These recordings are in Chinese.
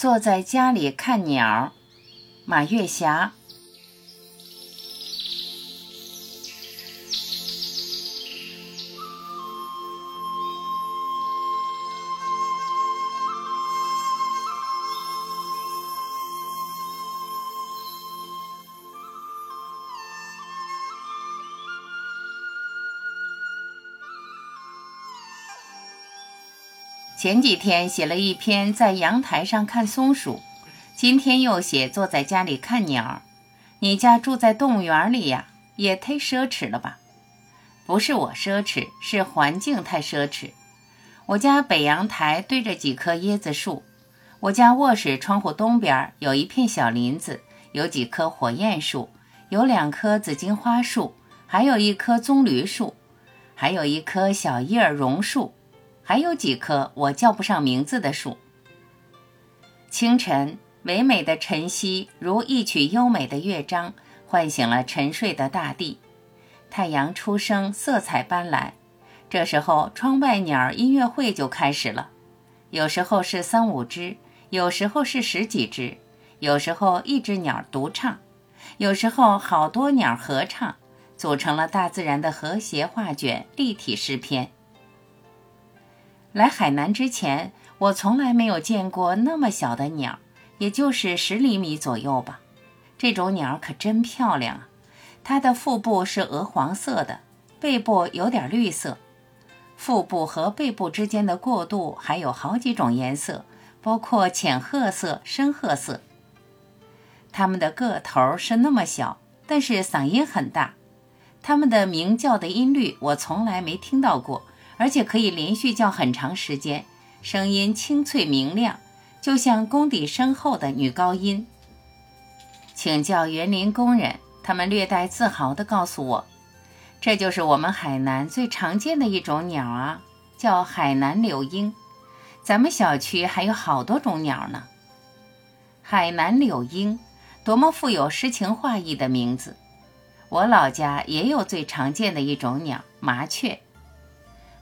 坐在家里看鸟，马月霞。前几天写了一篇在阳台上看松鼠，今天又写坐在家里看鸟。你家住在动物园里呀，也忒奢侈了吧？不是我奢侈，是环境太奢侈。我家北阳台对着几棵椰子树，我家卧室窗户东边有一片小林子，有几棵火焰树，有两棵紫荆花树，还有一棵棕榈树，还有一棵小叶榕树。还有几棵我叫不上名字的树。清晨，唯美的晨曦如一曲优美的乐章，唤醒了沉睡的大地。太阳初升，色彩斑斓。这时候，窗外鸟音乐会就开始了。有时候是三五只，有时候是十几只，有时候一只鸟独唱，有时候好多鸟合唱，组成了大自然的和谐画卷，立体诗篇。来海南之前，我从来没有见过那么小的鸟，也就是十厘米左右吧。这种鸟可真漂亮啊！它的腹部是鹅黄色的，背部有点绿色。腹部和背部之间的过渡还有好几种颜色，包括浅褐色、深褐色。它们的个头是那么小，但是嗓音很大。它们的鸣叫的音律我从来没听到过。而且可以连续叫很长时间，声音清脆明亮，就像功底深厚的女高音。请教园林工人，他们略带自豪地告诉我，这就是我们海南最常见的一种鸟啊，叫海南柳莺。咱们小区还有好多种鸟呢。海南柳莺，多么富有诗情画意的名字！我老家也有最常见的一种鸟——麻雀。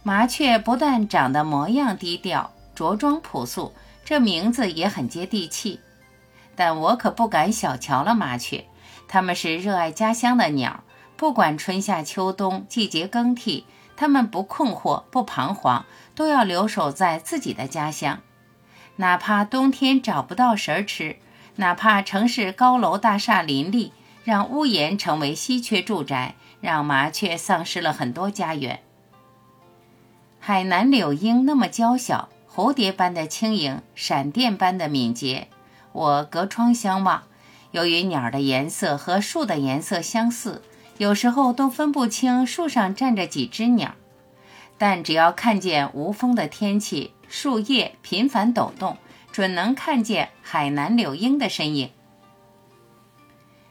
麻雀不但长得模样低调、着装朴素，这名字也很接地气。但我可不敢小瞧了麻雀，它们是热爱家乡的鸟，不管春夏秋冬、季节更替，它们不困惑、不彷徨，都要留守在自己的家乡。哪怕冬天找不到食儿吃，哪怕城市高楼大厦林立，让屋檐成为稀缺住宅，让麻雀丧失了很多家园。海南柳莺那么娇小，蝴蝶般的轻盈，闪电般的敏捷。我隔窗相望，由于鸟的颜色和树的颜色相似，有时候都分不清树上站着几只鸟。但只要看见无风的天气，树叶频繁抖动，准能看见海南柳莺的身影。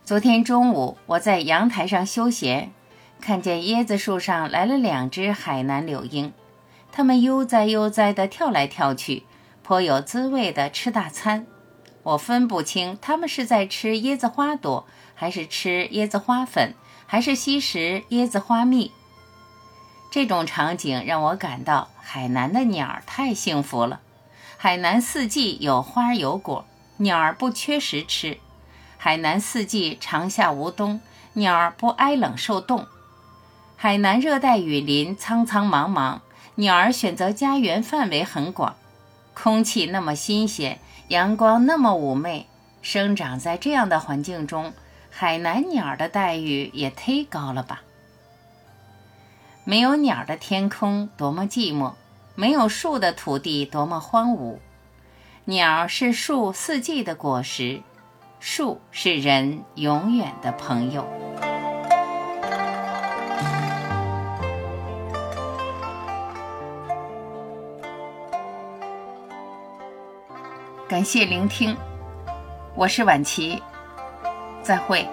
昨天中午，我在阳台上休闲，看见椰子树上来了两只海南柳莺。它们悠哉悠哉地跳来跳去，颇有滋味地吃大餐。我分不清它们是在吃椰子花朵，还是吃椰子花粉，还是吸食椰子花蜜。这种场景让我感到海南的鸟儿太幸福了。海南四季有花有果，鸟儿不缺食吃。海南四季长夏无冬，鸟儿不挨冷受冻。海南热带雨林苍苍茫茫。鸟儿选择家园范围很广，空气那么新鲜，阳光那么妩媚，生长在这样的环境中，海南鸟儿的待遇也忒高了吧？没有鸟的天空多么寂寞，没有树的土地多么荒芜。鸟是树四季的果实，树是人永远的朋友。感谢聆听，我是婉琪，再会。